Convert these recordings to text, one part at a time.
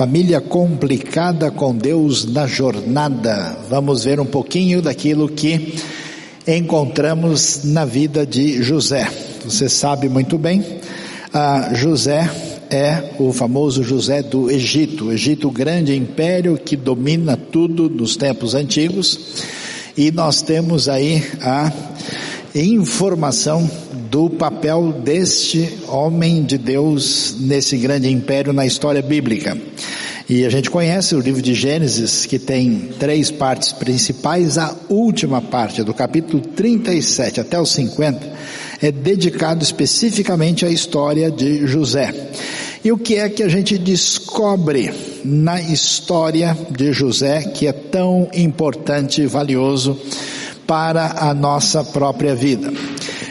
Família complicada com Deus na jornada. Vamos ver um pouquinho daquilo que encontramos na vida de José. Você sabe muito bem, ah, José é o famoso José do Egito. O Egito, grande império que domina tudo nos tempos antigos. E nós temos aí a informação do papel deste homem de Deus nesse grande império na história bíblica. E a gente conhece o livro de Gênesis, que tem três partes principais. A última parte, do capítulo 37 até os 50, é dedicado especificamente à história de José. E o que é que a gente descobre na história de José que é tão importante e valioso para a nossa própria vida?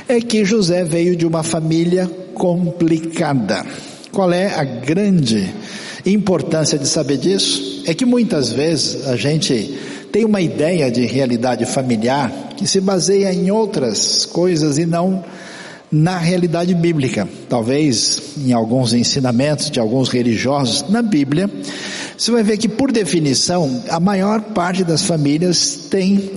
É que José veio de uma família complicada. Qual é a grande importância de saber disso? É que muitas vezes a gente tem uma ideia de realidade familiar que se baseia em outras coisas e não na realidade bíblica. Talvez em alguns ensinamentos de alguns religiosos na Bíblia, você vai ver que por definição a maior parte das famílias tem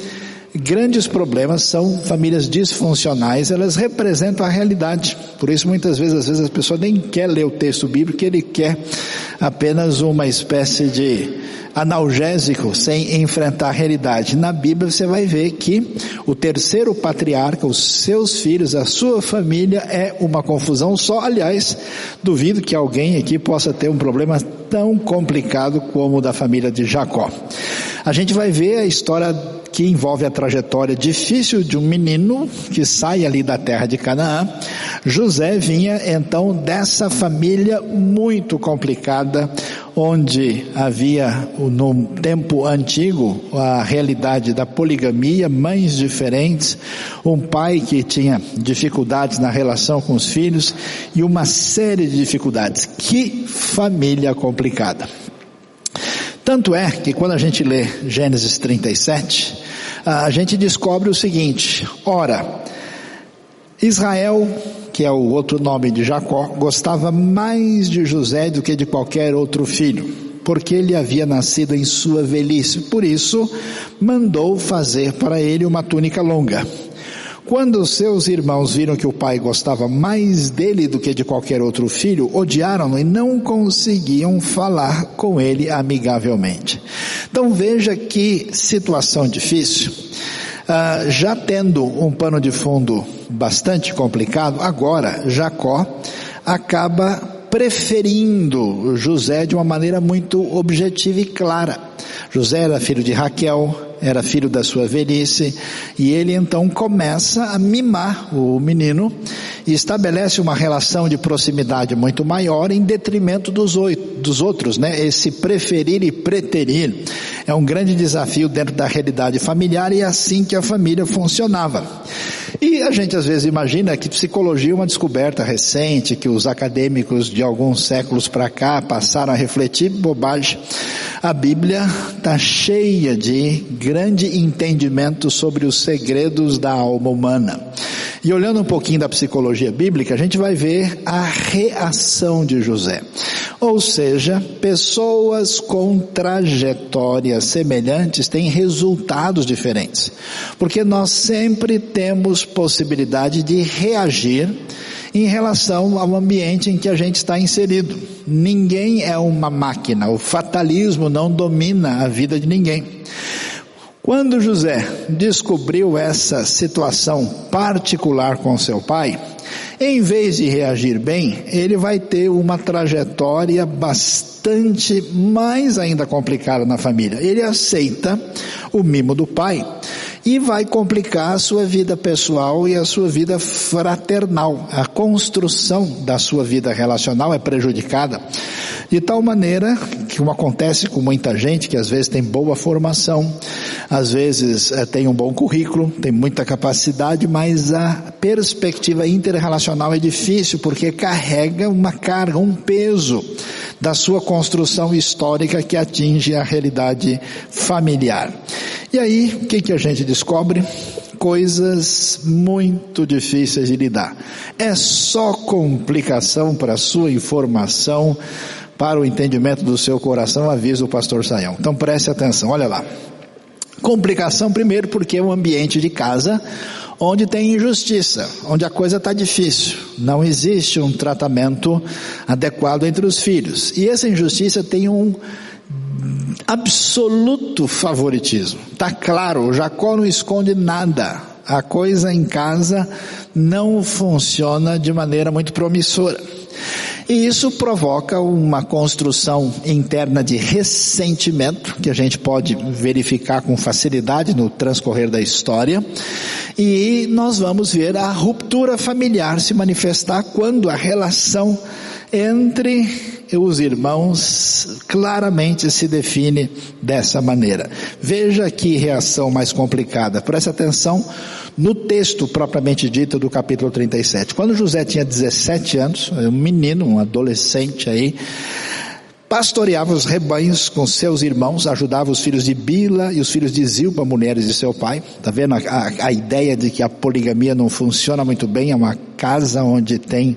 grandes problemas são famílias disfuncionais, elas representam a realidade. Por isso muitas vezes, às vezes a pessoa nem quer ler o texto bíblico, ele quer apenas uma espécie de analgésico sem enfrentar a realidade. Na Bíblia você vai ver que o terceiro patriarca, os seus filhos, a sua família é uma confusão só. Aliás, duvido que alguém aqui possa ter um problema tão complicado como o da família de Jacó. A gente vai ver a história que envolve a trajetória difícil de um menino que sai ali da terra de Canaã. José vinha então dessa família muito complicada, onde havia no tempo antigo a realidade da poligamia, mães diferentes, um pai que tinha dificuldades na relação com os filhos e uma série de dificuldades. Que família complicada. Tanto é que quando a gente lê Gênesis 37, a gente descobre o seguinte: ora, Israel, que é o outro nome de Jacó, gostava mais de José do que de qualquer outro filho, porque ele havia nascido em sua velhice. Por isso, mandou fazer para ele uma túnica longa. Quando seus irmãos viram que o pai gostava mais dele do que de qualquer outro filho, odiaram-no e não conseguiam falar com ele amigavelmente. Então veja que situação difícil. Ah, já tendo um pano de fundo bastante complicado, agora Jacó acaba preferindo José de uma maneira muito objetiva e clara. José era filho de Raquel, era filho da sua velhice, e ele então começa a mimar o menino e estabelece uma relação de proximidade muito maior em detrimento dos, oito, dos outros, né? Esse preferir e preterir é um grande desafio dentro da realidade familiar e é assim que a família funcionava. E a gente às vezes imagina que psicologia é uma descoberta recente, que os acadêmicos de alguns séculos para cá passaram a refletir bobagem. A Bíblia está cheia de grande entendimento sobre os segredos da alma humana. E olhando um pouquinho da psicologia bíblica, a gente vai ver a reação de José. Ou seja, pessoas com trajetórias semelhantes têm resultados diferentes. Porque nós sempre temos possibilidade de reagir em relação ao ambiente em que a gente está inserido. Ninguém é uma máquina, o fatalismo não domina a vida de ninguém. Quando José descobriu essa situação particular com seu pai, em vez de reagir bem, ele vai ter uma trajetória bastante mais ainda complicada na família. Ele aceita o mimo do pai e vai complicar a sua vida pessoal e a sua vida fraternal. A construção da sua vida relacional é prejudicada de tal maneira que acontece com muita gente que às vezes tem boa formação, às vezes é, tem um bom currículo, tem muita capacidade, mas a perspectiva interrelacional é difícil porque carrega uma carga, um peso da sua construção histórica que atinge a realidade familiar. E aí, o que, que a gente descobre? Coisas muito difíceis de lidar. É só complicação para a sua informação para o entendimento do seu coração, avisa o pastor Saião. Então preste atenção, olha lá. Complicação primeiro porque é um ambiente de casa onde tem injustiça, onde a coisa está difícil, não existe um tratamento adequado entre os filhos. E essa injustiça tem um absoluto favoritismo. Está claro, Jacó não esconde nada. A coisa em casa não funciona de maneira muito promissora. E isso provoca uma construção interna de ressentimento, que a gente pode verificar com facilidade no transcorrer da história. E nós vamos ver a ruptura familiar se manifestar quando a relação entre os irmãos claramente se define dessa maneira. Veja que reação mais complicada. Preste atenção no texto propriamente dito do capítulo 37. Quando José tinha 17 anos, um menino, um adolescente aí, pastoreava os rebanhos com seus irmãos, ajudava os filhos de Bila e os filhos de Zilpa, mulheres de seu pai. Tá vendo a, a, a, ideia de que a poligamia não funciona muito bem? É uma casa onde tem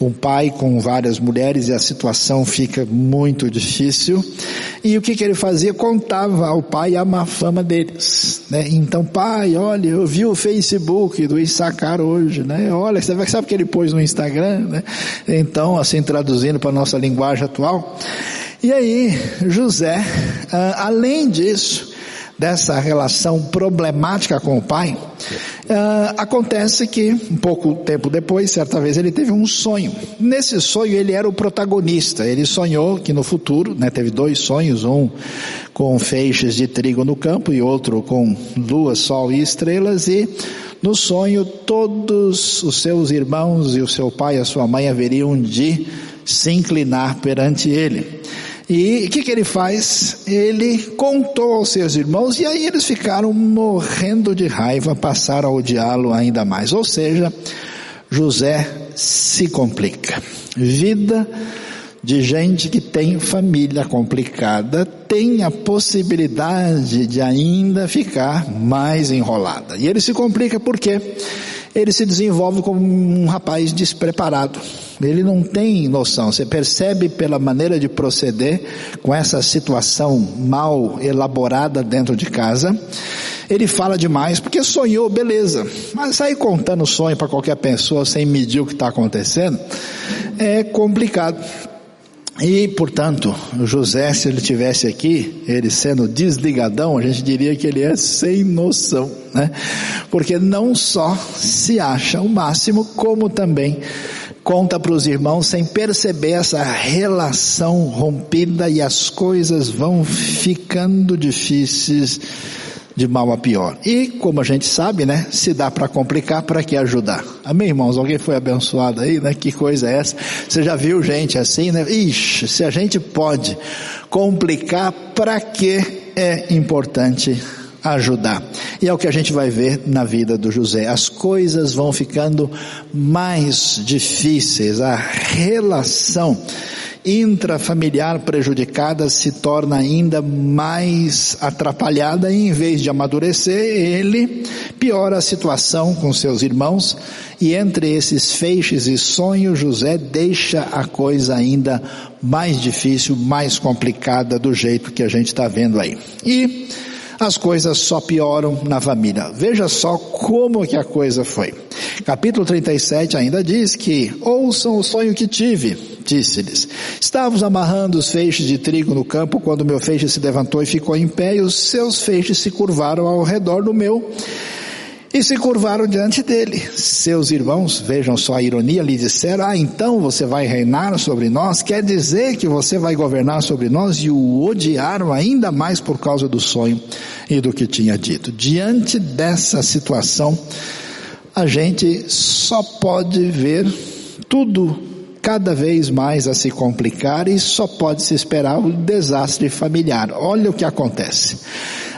um pai com várias mulheres e a situação fica muito difícil. E o que, que ele fazia? Contava ao pai a má fama deles. Né? Então, pai, olha, eu vi o Facebook do Issacar hoje, né? Olha, sabe que ele pôs no Instagram, né? Então, assim, traduzindo para a nossa linguagem atual. E aí, José, ah, além disso, dessa relação problemática com o pai, uh, acontece que, um pouco tempo depois, certa vez ele teve um sonho. Nesse sonho ele era o protagonista. Ele sonhou que no futuro, né, teve dois sonhos, um com feixes de trigo no campo e outro com lua, sol e estrelas e no sonho todos os seus irmãos e o seu pai e a sua mãe haveriam de se inclinar perante ele. E o que, que ele faz? Ele contou aos seus irmãos e aí eles ficaram morrendo de raiva, passaram a odiá-lo ainda mais. Ou seja, José se complica. Vida de gente que tem família complicada tem a possibilidade de ainda ficar mais enrolada. E ele se complica por quê? Ele se desenvolve como um rapaz despreparado. Ele não tem noção. Você percebe pela maneira de proceder com essa situação mal elaborada dentro de casa. Ele fala demais porque sonhou, beleza. Mas sair contando sonho para qualquer pessoa sem medir o que está acontecendo é complicado. E, portanto, José, se ele tivesse aqui, ele sendo desligadão, a gente diria que ele é sem noção, né? Porque não só se acha o máximo, como também conta para os irmãos sem perceber essa relação rompida e as coisas vão ficando difíceis de mal a pior. E, como a gente sabe, né, se dá para complicar, para que ajudar? Amém, irmãos? Alguém foi abençoado aí, né? Que coisa é essa? Você já viu gente assim, né? Ixi, se a gente pode complicar, para que é importante ajudar? E é o que a gente vai ver na vida do José. As coisas vão ficando mais difíceis, a relação intrafamiliar prejudicada se torna ainda mais atrapalhada e em vez de amadurecer, ele piora a situação com seus irmãos e entre esses feixes e sonhos, José deixa a coisa ainda mais difícil, mais complicada do jeito que a gente está vendo aí. E as coisas só pioram na família. Veja só como que a coisa foi. Capítulo 37 ainda diz que, ouçam o sonho que tive, disse-lhes. Estávamos amarrando os feixes de trigo no campo quando meu feixe se levantou e ficou em pé e os seus feixes se curvaram ao redor do meu e se curvaram diante dele. Seus irmãos, vejam só a ironia, lhe disseram, ah, então você vai reinar sobre nós? Quer dizer que você vai governar sobre nós? E o odiaram ainda mais por causa do sonho e do que tinha dito. Diante dessa situação, a gente só pode ver tudo cada vez mais a se complicar e só pode se esperar o desastre familiar. Olha o que acontece.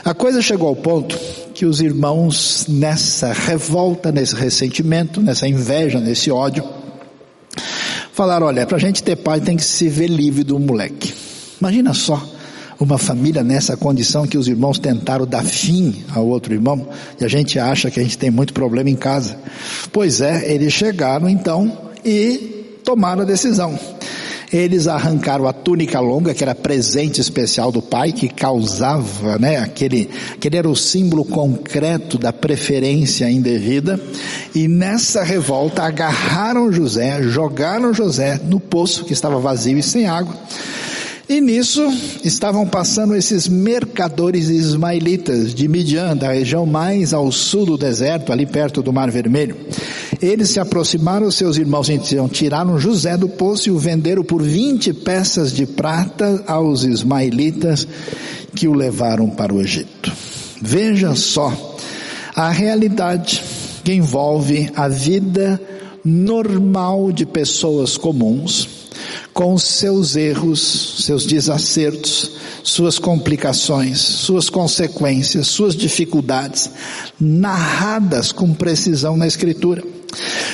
A coisa chegou ao ponto que os irmãos, nessa revolta, nesse ressentimento, nessa inveja, nesse ódio, falaram: olha, para a gente ter pai tem que se ver livre do moleque. Imagina só uma família nessa condição que os irmãos tentaram dar fim ao outro irmão e a gente acha que a gente tem muito problema em casa. Pois é, eles chegaram então e tomaram a decisão. Eles arrancaram a túnica longa, que era presente especial do pai, que causava, né, aquele, aquele era o símbolo concreto da preferência indevida. E nessa revolta agarraram José, jogaram José no poço que estava vazio e sem água e nisso estavam passando esses mercadores ismaelitas de Midian, da região mais ao sul do deserto, ali perto do Mar Vermelho. Eles se aproximaram, seus irmãos então tiraram José do poço e o venderam por 20 peças de prata aos ismaelitas que o levaram para o Egito. Veja só a realidade que envolve a vida normal de pessoas comuns com seus erros, seus desacertos, suas complicações, suas consequências, suas dificuldades, narradas com precisão na Escritura.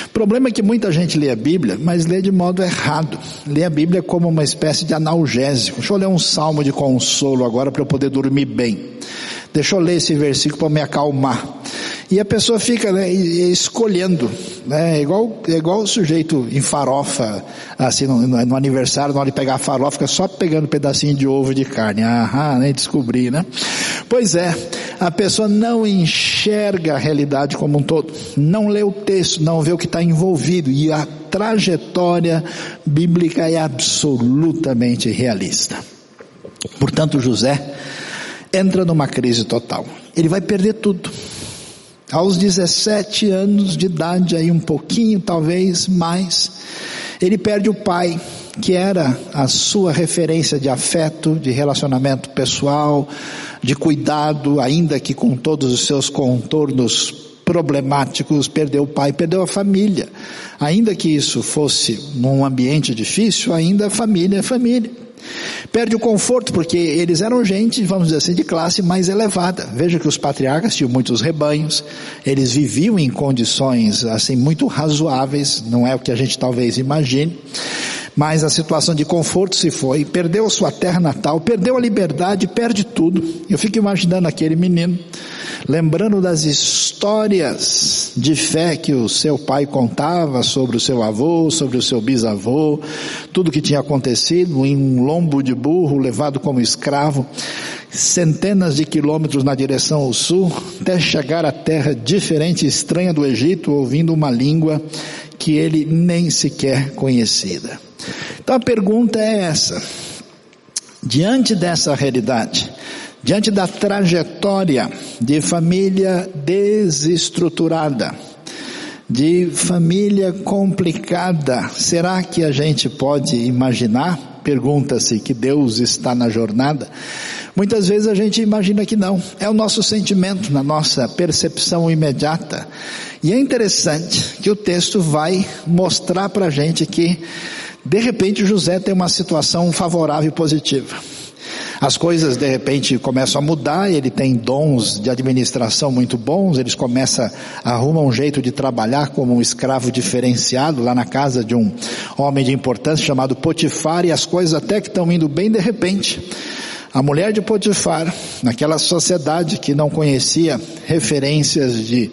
O problema é que muita gente lê a Bíblia, mas lê de modo errado. Lê a Bíblia como uma espécie de analgésico. Deixa eu ler um salmo de consolo agora para eu poder dormir bem. Deixa eu ler esse versículo para me acalmar. E a pessoa fica né, escolhendo, né, igual, igual o sujeito em farofa, assim, no, no, aniversário, na hora de pegar a farofa, fica só pegando um pedacinho de ovo de carne. Aham, nem descobri, né? Pois é, a pessoa não enxerga a realidade como um todo, não lê o texto, não vê o que está envolvido, e a trajetória bíblica é absolutamente realista. Portanto, José entra numa crise total. Ele vai perder tudo aos 17 anos de idade, aí um pouquinho talvez mais, ele perde o pai, que era a sua referência de afeto, de relacionamento pessoal, de cuidado, ainda que com todos os seus contornos problemáticos, perdeu o pai, perdeu a família. Ainda que isso fosse num ambiente difícil, ainda a família é família. Perde o conforto porque eles eram gente, vamos dizer assim, de classe mais elevada. Veja que os patriarcas tinham muitos rebanhos, eles viviam em condições assim muito razoáveis, não é o que a gente talvez imagine. Mas a situação de conforto se foi, perdeu sua terra natal, perdeu a liberdade, perde tudo. Eu fico imaginando aquele menino lembrando das histórias de fé que o seu pai contava sobre o seu avô, sobre o seu bisavô, tudo que tinha acontecido em um lombo de burro levado como escravo, centenas de quilômetros na direção ao sul, até chegar à terra diferente e estranha do Egito, ouvindo uma língua que ele nem sequer conhecida. Então a pergunta é essa. Diante dessa realidade, Diante da trajetória de família desestruturada, de família complicada, será que a gente pode imaginar? Pergunta-se que Deus está na jornada. Muitas vezes a gente imagina que não. É o nosso sentimento, na nossa percepção imediata. E é interessante que o texto vai mostrar para a gente que, de repente, José tem uma situação favorável e positiva. As coisas de repente começam a mudar, ele tem dons de administração muito bons, eles começam, arrumam um jeito de trabalhar como um escravo diferenciado lá na casa de um homem de importância chamado Potifar e as coisas até que estão indo bem de repente. A mulher de Potifar, naquela sociedade que não conhecia referências de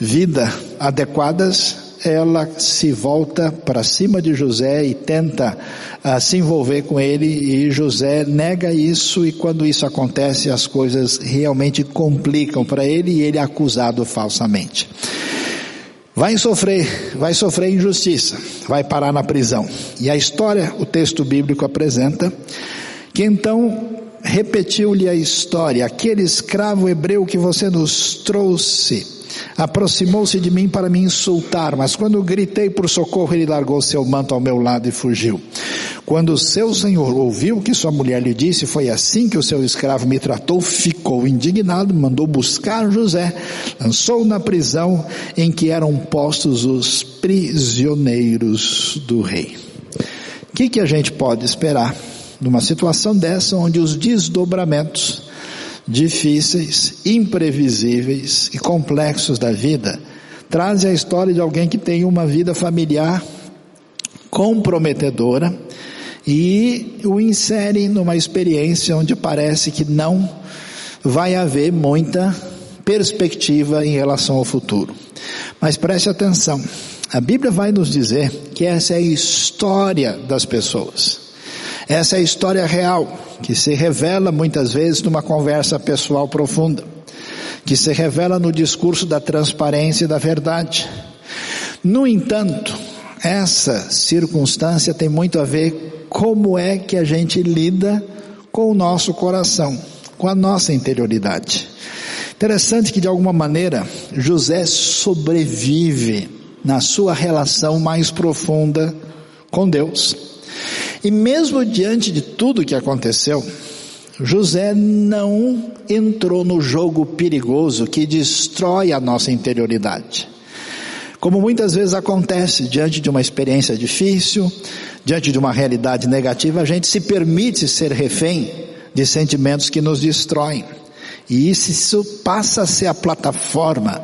vida adequadas, ela se volta para cima de José e tenta uh, se envolver com ele e José nega isso e quando isso acontece as coisas realmente complicam para ele e ele é acusado falsamente. Vai sofrer, vai sofrer injustiça, vai parar na prisão. E a história, o texto bíblico apresenta que então repetiu-lhe a história, aquele escravo hebreu que você nos trouxe, Aproximou-se de mim para me insultar, mas quando gritei por socorro, ele largou seu manto ao meu lado e fugiu. Quando seu senhor ouviu o que sua mulher lhe disse, foi assim que o seu escravo me tratou, ficou indignado, mandou buscar José, lançou na prisão em que eram postos os prisioneiros do rei. O que, que a gente pode esperar numa situação dessa onde os desdobramentos difíceis, imprevisíveis e complexos da vida, traz a história de alguém que tem uma vida familiar comprometedora e o insere numa experiência onde parece que não vai haver muita perspectiva em relação ao futuro. Mas preste atenção, A Bíblia vai nos dizer que essa é a história das pessoas. Essa é a história real, que se revela muitas vezes numa conversa pessoal profunda, que se revela no discurso da transparência e da verdade. No entanto, essa circunstância tem muito a ver como é que a gente lida com o nosso coração, com a nossa interioridade. Interessante que de alguma maneira José sobrevive na sua relação mais profunda com Deus. E mesmo diante de tudo que aconteceu, José não entrou no jogo perigoso que destrói a nossa interioridade. Como muitas vezes acontece diante de uma experiência difícil, diante de uma realidade negativa, a gente se permite ser refém de sentimentos que nos destroem. E isso passa a ser a plataforma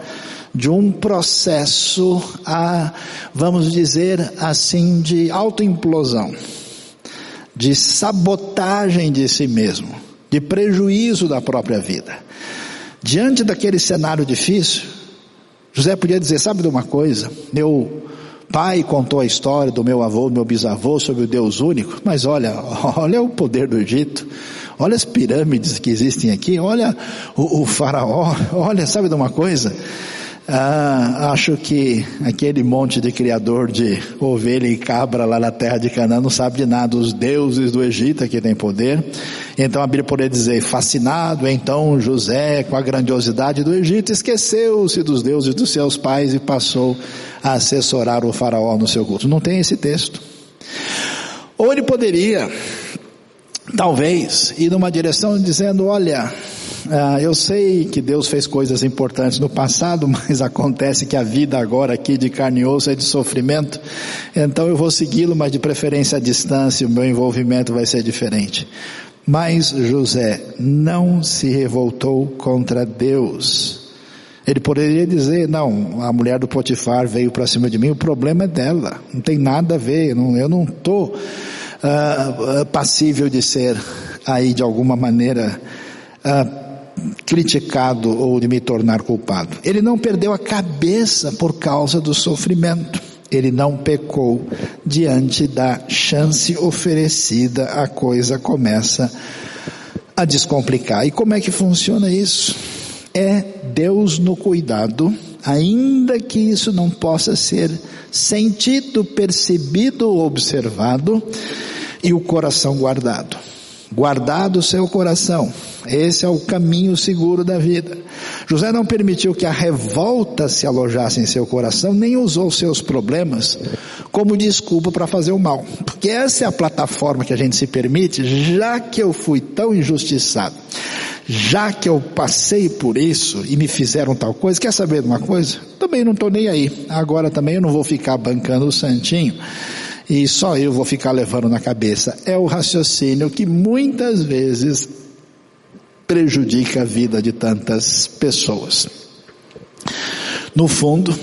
de um processo a, vamos dizer assim, de autoimplosão, de sabotagem de si mesmo, de prejuízo da própria vida. Diante daquele cenário difícil, José podia dizer, sabe de uma coisa? Meu pai contou a história do meu avô, do meu bisavô sobre o Deus único, mas olha, olha o poder do Egito, olha as pirâmides que existem aqui, olha o, o faraó, olha, sabe de uma coisa? Ah, acho que aquele monte de criador de ovelha e cabra lá na terra de Canaã não sabe de nada. Os deuses do Egito que têm poder. Então a Bíblia poderia dizer, fascinado então José com a grandiosidade do Egito, esqueceu-se dos deuses dos seus pais e passou a assessorar o faraó no seu culto. Não tem esse texto. Ou ele poderia, talvez, ir numa direção dizendo, olha, ah, eu sei que Deus fez coisas importantes no passado, mas acontece que a vida agora aqui de carne e osso é de sofrimento, então eu vou segui-lo, mas de preferência à distância, o meu envolvimento vai ser diferente. Mas José não se revoltou contra Deus. Ele poderia dizer, não, a mulher do Potifar veio para cima de mim, o problema é dela, não tem nada a ver, eu não estou uh, passível de ser aí de alguma maneira uh, criticado ou de me tornar culpado. Ele não perdeu a cabeça por causa do sofrimento. Ele não pecou diante da chance oferecida, a coisa começa a descomplicar. E como é que funciona isso? É Deus no cuidado, ainda que isso não possa ser sentido, percebido observado, e o coração guardado. Guardado o seu coração, esse é o caminho seguro da vida. José não permitiu que a revolta se alojasse em seu coração, nem usou seus problemas como desculpa para fazer o mal. Porque essa é a plataforma que a gente se permite, já que eu fui tão injustiçado, já que eu passei por isso e me fizeram tal coisa, quer saber de uma coisa? Também não estou nem aí. Agora também eu não vou ficar bancando o santinho e só eu vou ficar levando na cabeça. É o raciocínio que muitas vezes prejudica a vida de tantas pessoas. No fundo,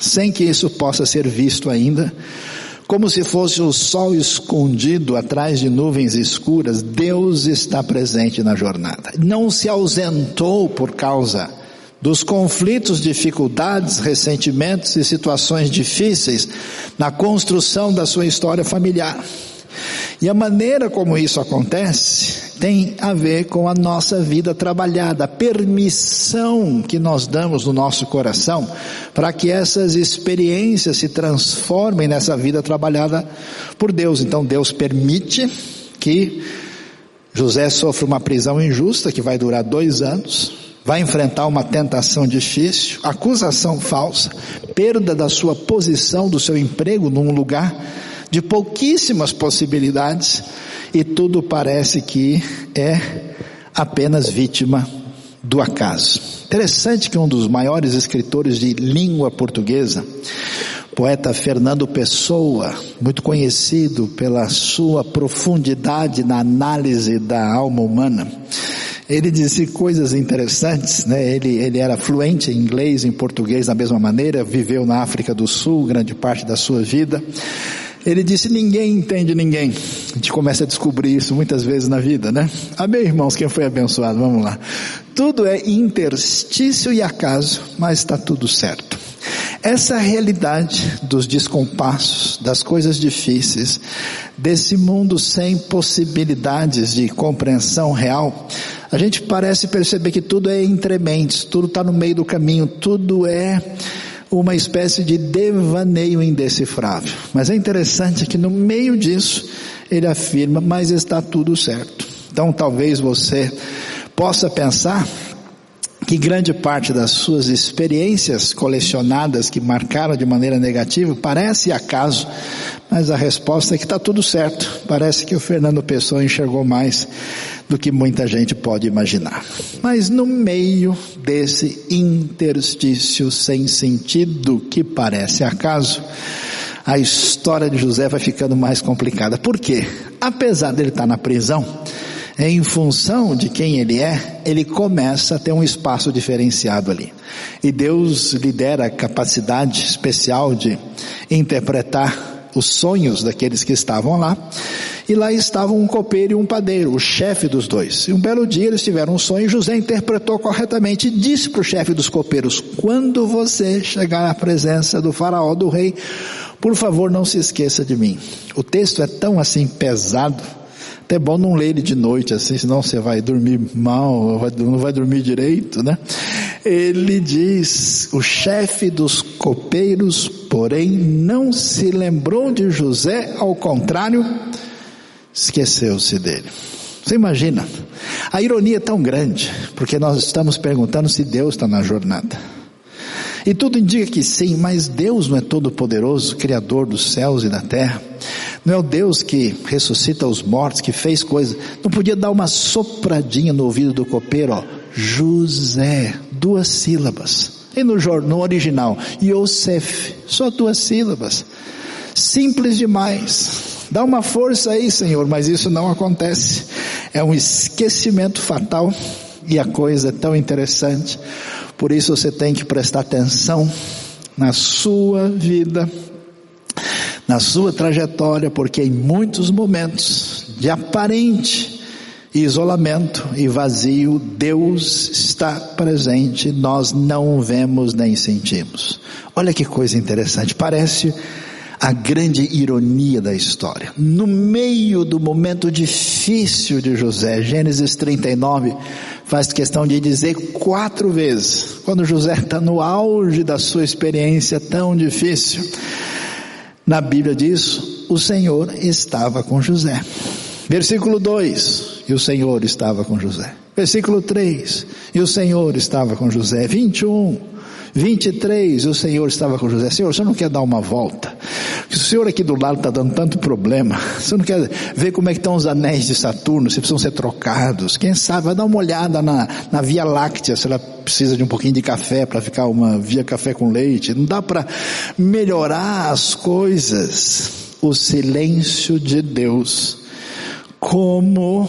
sem que isso possa ser visto ainda, como se fosse o sol escondido atrás de nuvens escuras, Deus está presente na jornada. Não se ausentou por causa dos conflitos, dificuldades, ressentimentos e situações difíceis na construção da sua história familiar. E a maneira como isso acontece tem a ver com a nossa vida trabalhada, a permissão que nós damos no nosso coração para que essas experiências se transformem nessa vida trabalhada por Deus. Então Deus permite que José sofra uma prisão injusta que vai durar dois anos, vai enfrentar uma tentação difícil, acusação falsa, perda da sua posição, do seu emprego num lugar de pouquíssimas possibilidades e tudo parece que é apenas vítima do acaso. Interessante que um dos maiores escritores de língua portuguesa, poeta Fernando Pessoa, muito conhecido pela sua profundidade na análise da alma humana, ele disse coisas interessantes, né? Ele, ele era fluente em inglês, em português da mesma maneira, viveu na África do Sul grande parte da sua vida. Ele disse: ninguém entende ninguém. A gente começa a descobrir isso muitas vezes na vida, né? Amém, irmãos? Quem foi abençoado? Vamos lá. tudo é interstício e acaso, mas está tudo certo. Essa realidade dos descompassos, das coisas difíceis, desse mundo sem possibilidades de compreensão real, a gente parece perceber que tudo é entrementes, tudo está no meio do caminho, tudo é uma espécie de devaneio indecifrável. Mas é interessante que no meio disso, ele afirma, mas está tudo certo. Então talvez você possa pensar que grande parte das suas experiências colecionadas que marcaram de maneira negativa parece acaso, mas a resposta é que está tudo certo. Parece que o Fernando Pessoa enxergou mais do que muita gente pode imaginar. Mas no meio desse interstício sem sentido que parece acaso, a história de José vai ficando mais complicada. Por quê? Apesar dele estar na prisão, em função de quem ele é, ele começa a ter um espaço diferenciado ali. E Deus lhe dera a capacidade especial de interpretar os sonhos daqueles que estavam lá. E lá estavam um copeiro e um padeiro, o chefe dos dois. E um belo dia eles tiveram um sonho e José interpretou corretamente e disse para o chefe dos copeiros, quando você chegar à presença do faraó, do rei, por favor não se esqueça de mim. O texto é tão assim pesado, até bom não ler ele de noite assim, senão você vai dormir mal, não vai dormir direito, né? Ele diz, o chefe dos copeiros, porém, não se lembrou de José, ao contrário, esqueceu-se dele. Você imagina? A ironia é tão grande, porque nós estamos perguntando se Deus está na jornada. E tudo indica que sim, mas Deus não é todo poderoso, criador dos céus e da terra. Não é o Deus que ressuscita os mortos, que fez coisas. Não podia dar uma sopradinha no ouvido do copeiro, ó. José, duas sílabas. E no, no original, Yosef, só duas sílabas. Simples demais. Dá uma força aí, Senhor, mas isso não acontece. É um esquecimento fatal e a coisa é tão interessante. Por isso você tem que prestar atenção na sua vida, na sua trajetória, porque em muitos momentos de aparente isolamento e vazio, Deus está presente, nós não vemos nem sentimos. Olha que coisa interessante, parece a grande ironia da história. No meio do momento difícil de José, Gênesis 39 faz questão de dizer quatro vezes, quando José está no auge da sua experiência tão difícil, na Bíblia diz, o Senhor estava com José. Versículo 2, e o Senhor estava com José. Versículo 3, e o Senhor estava com José. 21, 23, o Senhor estava com José. Senhor, você não quer dar uma volta? O Senhor aqui do lado está dando tanto problema. Você não quer ver como é que estão os anéis de Saturno, se precisam ser trocados. Quem sabe, vai dar uma olhada na, na Via Láctea, se ela precisa de um pouquinho de café para ficar uma Via Café com leite. Não dá para melhorar as coisas. O silêncio de Deus, como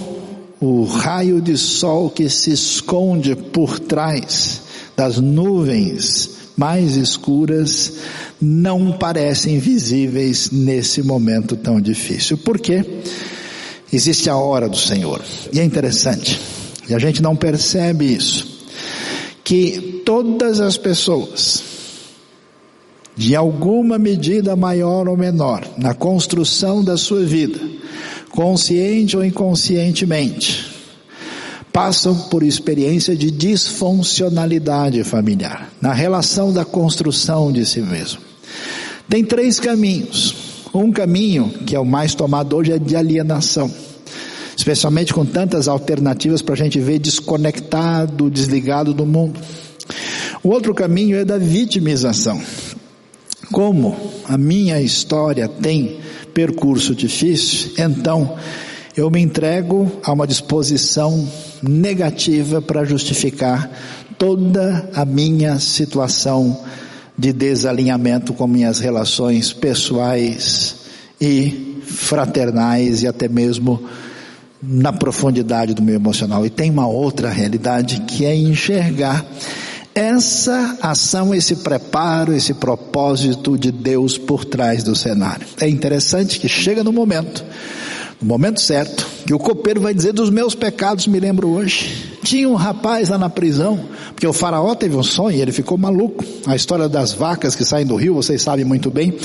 o raio de sol que se esconde por trás das nuvens mais escuras não parecem visíveis nesse momento tão difícil. Por quê? Existe a hora do Senhor. E é interessante, e a gente não percebe isso, que todas as pessoas, de alguma medida maior ou menor, na construção da sua vida, consciente ou inconscientemente, passam por experiência de disfuncionalidade familiar, na relação da construção de si mesmo. Tem três caminhos. Um caminho, que é o mais tomado hoje, é de alienação. Especialmente com tantas alternativas para a gente ver desconectado, desligado do mundo. O outro caminho é da vitimização. Como a minha história tem percurso difícil, então eu me entrego a uma disposição negativa para justificar toda a minha situação de desalinhamento com minhas relações pessoais e fraternais e até mesmo na profundidade do meu emocional. E tem uma outra realidade que é enxergar essa ação, esse preparo, esse propósito de Deus por trás do cenário. É interessante que chega no momento No momento certo, que o copeiro vai dizer dos meus pecados, me lembro hoje. Tinha um rapaz lá na prisão, porque o faraó teve um sonho e ele ficou maluco. A história das vacas que saem do rio, vocês sabem muito bem.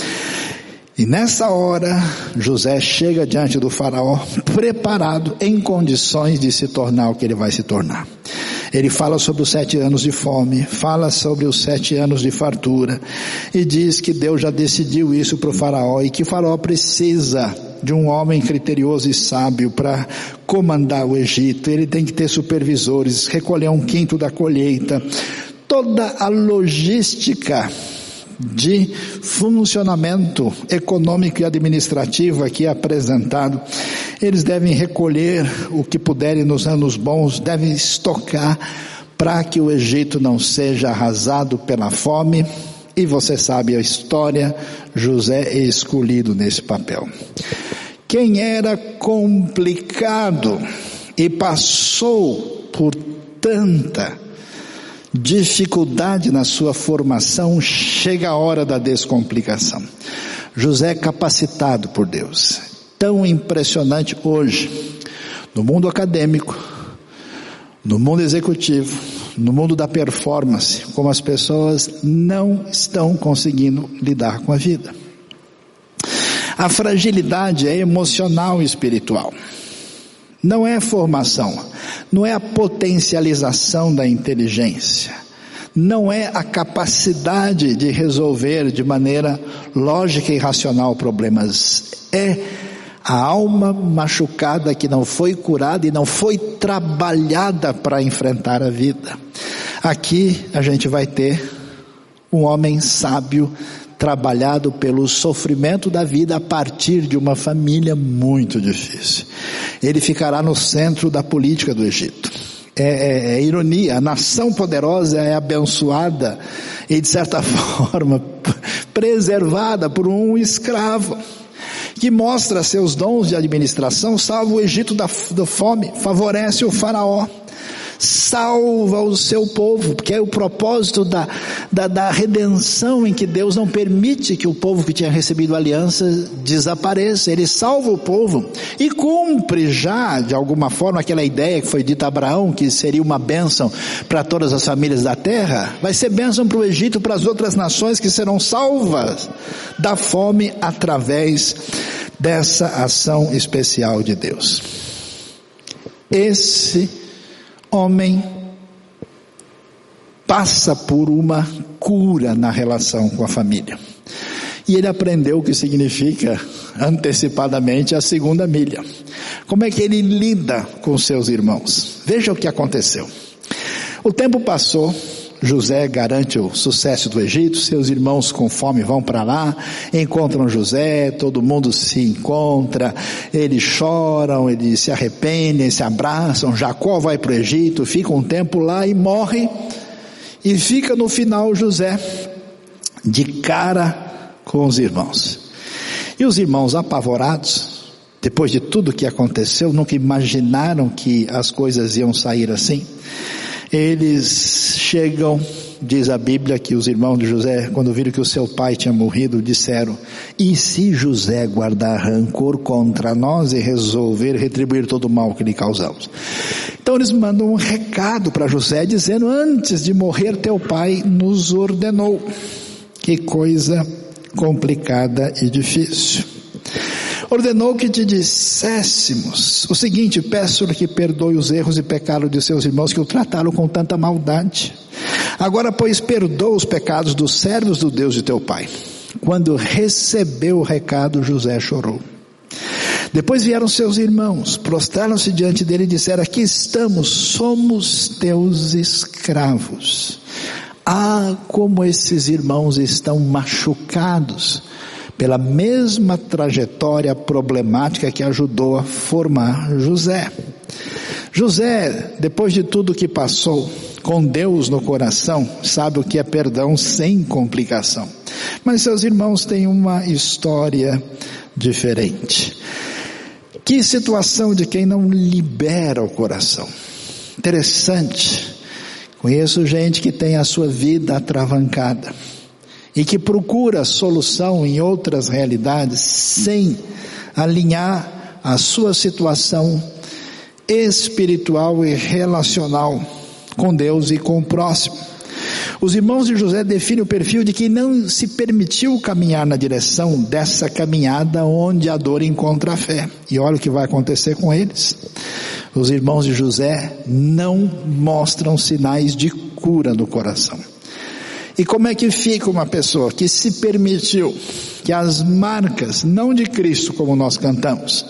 E nessa hora, José chega diante do faraó, preparado, em condições de se tornar o que ele vai se tornar. Ele fala sobre os sete anos de fome, fala sobre os sete anos de fartura, e diz que Deus já decidiu isso para o faraó e que o faraó precisa de um homem criterioso e sábio para comandar o Egito. Ele tem que ter supervisores, recolher um quinto da colheita, toda a logística de funcionamento econômico e administrativo aqui apresentado. Eles devem recolher o que puderem nos anos bons, devem estocar para que o Egito não seja arrasado pela fome. E você sabe a história, José é escolhido nesse papel. Quem era complicado e passou por tanta dificuldade na sua formação, chega a hora da descomplicação. José é capacitado por Deus. Tão impressionante hoje, no mundo acadêmico, no mundo executivo, no mundo da performance, como as pessoas não estão conseguindo lidar com a vida. A fragilidade é emocional e espiritual. Não é formação, não é a potencialização da inteligência, não é a capacidade de resolver de maneira lógica e racional problemas, é a alma machucada que não foi curada e não foi trabalhada para enfrentar a vida. Aqui a gente vai ter um homem sábio trabalhado pelo sofrimento da vida a partir de uma família muito difícil. Ele ficará no centro da política do Egito. É, é, é, ironia, a nação poderosa é abençoada e de certa forma preservada por um escravo que mostra seus dons de administração, salva o Egito da, da fome, favorece o faraó salva o seu povo, porque é o propósito da, da, da, redenção em que Deus não permite que o povo que tinha recebido aliança desapareça, ele salva o povo e cumpre já, de alguma forma, aquela ideia que foi dita a Abraão, que seria uma bênção para todas as famílias da terra, vai ser bênção para o Egito, para as outras nações que serão salvas da fome através dessa ação especial de Deus. Esse homem passa por uma cura na relação com a família. E ele aprendeu o que significa antecipadamente a segunda milha. Como é que ele lida com seus irmãos? Veja o que aconteceu. O tempo passou, José garante o sucesso do Egito, seus irmãos com fome vão para lá, encontram José, todo mundo se encontra, eles choram, eles se arrependem, se abraçam, Jacó vai para o Egito, fica um tempo lá e morre, e fica no final José de cara com os irmãos. E os irmãos apavorados, depois de tudo que aconteceu, nunca imaginaram que as coisas iam sair assim. Eles chegam, diz a Bíblia que os irmãos de José, quando viram que o seu pai tinha morrido, disseram: E se José guardar rancor contra nós e resolver retribuir todo o mal que lhe causamos? Então eles mandam um recado para José dizendo: Antes de morrer, teu pai nos ordenou. Que coisa complicada e difícil ordenou que te disséssemos o seguinte: peço-lhe que perdoe os erros e pecados de seus irmãos que o trataram com tanta maldade. Agora, pois, perdoa os pecados dos servos do Deus de teu pai. Quando recebeu o recado, José chorou. Depois vieram seus irmãos, prostraram-se diante dele e disseram: Aqui estamos, somos teus escravos. Ah, como esses irmãos estão machucados pela mesma trajetória problemática que ajudou a formar José. José, depois de tudo que passou, com Deus no coração, sabe o que é perdão sem complicação. Mas seus irmãos têm uma história diferente. Que situação de quem não libera o coração. Interessante. Conheço gente que tem a sua vida atravancada e que procura solução em outras realidades sem alinhar a sua situação espiritual e relacional com Deus e com o próximo. Os irmãos de José definem o perfil de quem não se permitiu caminhar na direção dessa caminhada onde a dor encontra a fé. E olha o que vai acontecer com eles. Os irmãos de José não mostram sinais de cura no coração. E como é que fica uma pessoa que se permitiu que as marcas, não de Cristo como nós cantamos,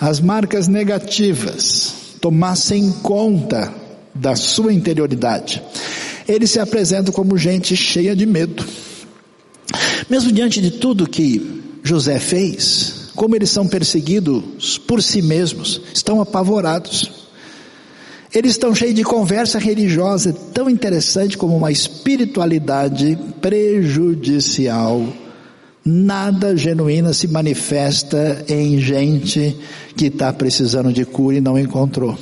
as marcas negativas tomassem conta da sua interioridade? eles se apresentam como gente cheia de medo. Mesmo diante de tudo que José fez, como eles são perseguidos por si mesmos, estão apavorados. Eles estão cheios de conversa religiosa tão interessante como uma espiritualidade prejudicial. Nada genuína se manifesta em gente que está precisando de cura e não encontrou.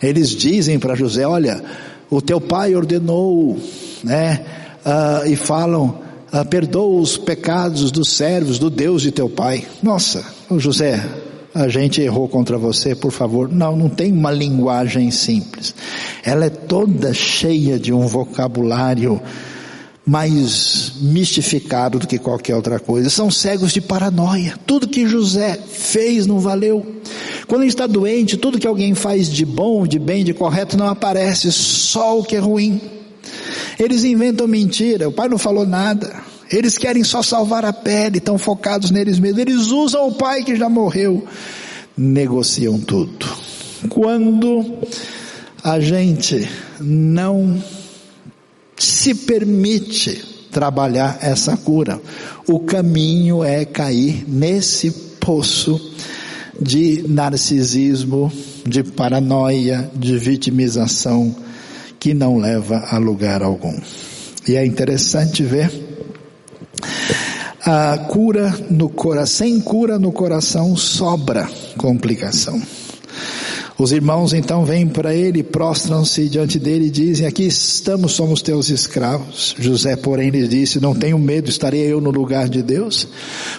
Eles dizem para José: Olha, o teu pai ordenou, né? Uh, e falam, uh, perdoa os pecados dos servos, do Deus de teu pai. Nossa, José, a gente errou contra você, por favor. Não, não tem uma linguagem simples. Ela é toda cheia de um vocabulário mais mistificado do que qualquer outra coisa. São cegos de paranoia. Tudo que José fez não valeu. Quando gente está doente, tudo que alguém faz de bom, de bem, de correto não aparece, só o que é ruim. Eles inventam mentira, o pai não falou nada. Eles querem só salvar a pele, estão focados neles mesmos. Eles usam o pai que já morreu, negociam tudo. Quando a gente não se permite trabalhar essa cura. O caminho é cair nesse poço de narcisismo, de paranoia, de vitimização que não leva a lugar algum. E é interessante ver a cura no coração, sem cura no coração sobra complicação. Os irmãos então vêm para ele, prostram-se diante dele e dizem: Aqui estamos, somos teus escravos. José, porém, lhes disse: Não tenho medo, estarei eu no lugar de Deus.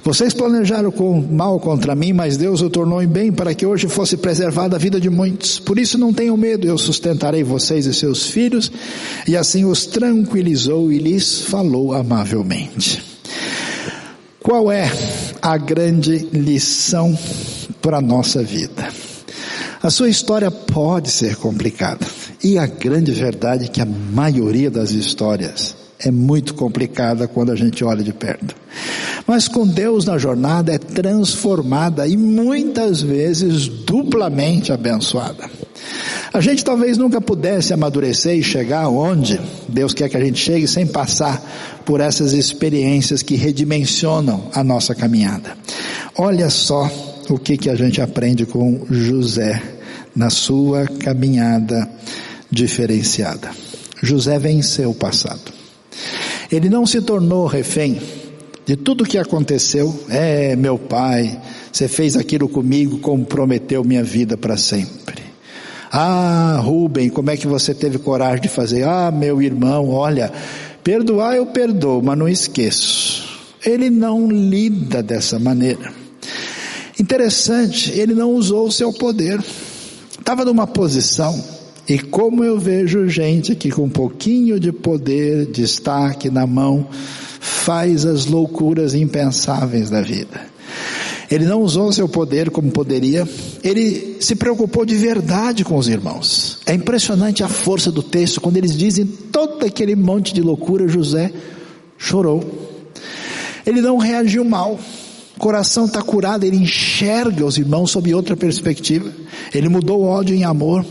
Vocês planejaram mal contra mim, mas Deus o tornou em bem para que hoje fosse preservada a vida de muitos. Por isso não tenham medo, eu sustentarei vocês e seus filhos. E assim os tranquilizou e lhes falou amavelmente. Qual é a grande lição para a nossa vida? A sua história pode ser complicada. E a grande verdade é que a maioria das histórias é muito complicada quando a gente olha de perto. Mas com Deus na jornada é transformada e muitas vezes duplamente abençoada. A gente talvez nunca pudesse amadurecer e chegar onde Deus quer que a gente chegue sem passar por essas experiências que redimensionam a nossa caminhada. Olha só o que, que a gente aprende com José na sua caminhada diferenciada. José venceu o passado. Ele não se tornou refém de tudo o que aconteceu. É, meu pai, você fez aquilo comigo, comprometeu minha vida para sempre. Ah, Rubem, como é que você teve coragem de fazer? Ah, meu irmão, olha, perdoar eu perdoo, mas não esqueço. Ele não lida dessa maneira. Interessante, ele não usou o seu poder. Estava numa posição, e como eu vejo gente que com um pouquinho de poder, destaque na mão, faz as loucuras impensáveis da vida. Ele não usou seu poder como poderia, ele se preocupou de verdade com os irmãos. É impressionante a força do texto, quando eles dizem todo aquele monte de loucura, José chorou. Ele não reagiu mal coração está curado, ele enxerga os irmãos sob outra perspectiva. Ele mudou o ódio em amor.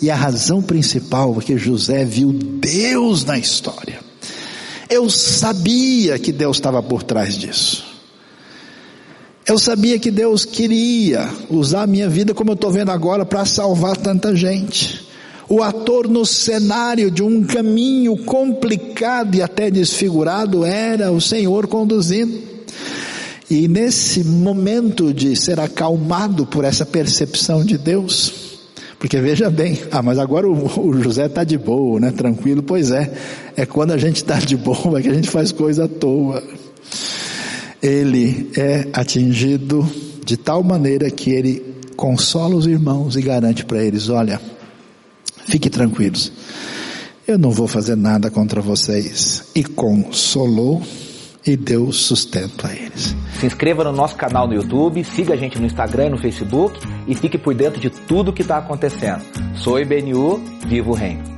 E a razão principal é que José viu Deus na história. Eu sabia que Deus estava por trás disso. Eu sabia que Deus queria usar a minha vida como eu estou vendo agora para salvar tanta gente. O ator no cenário de um caminho complicado e até desfigurado era o Senhor conduzindo. E nesse momento de ser acalmado por essa percepção de Deus, porque veja bem, ah, mas agora o, José está de boa, né? Tranquilo, pois é. É quando a gente está de boa que a gente faz coisa à toa. Ele é atingido de tal maneira que ele consola os irmãos e garante para eles: olha, fique tranquilos, eu não vou fazer nada contra vocês. E consolou e deu sustento a eles. Se inscreva no nosso canal no YouTube, siga a gente no Instagram e no Facebook e fique por dentro de tudo que está acontecendo. Sou IBNU, vivo o reino.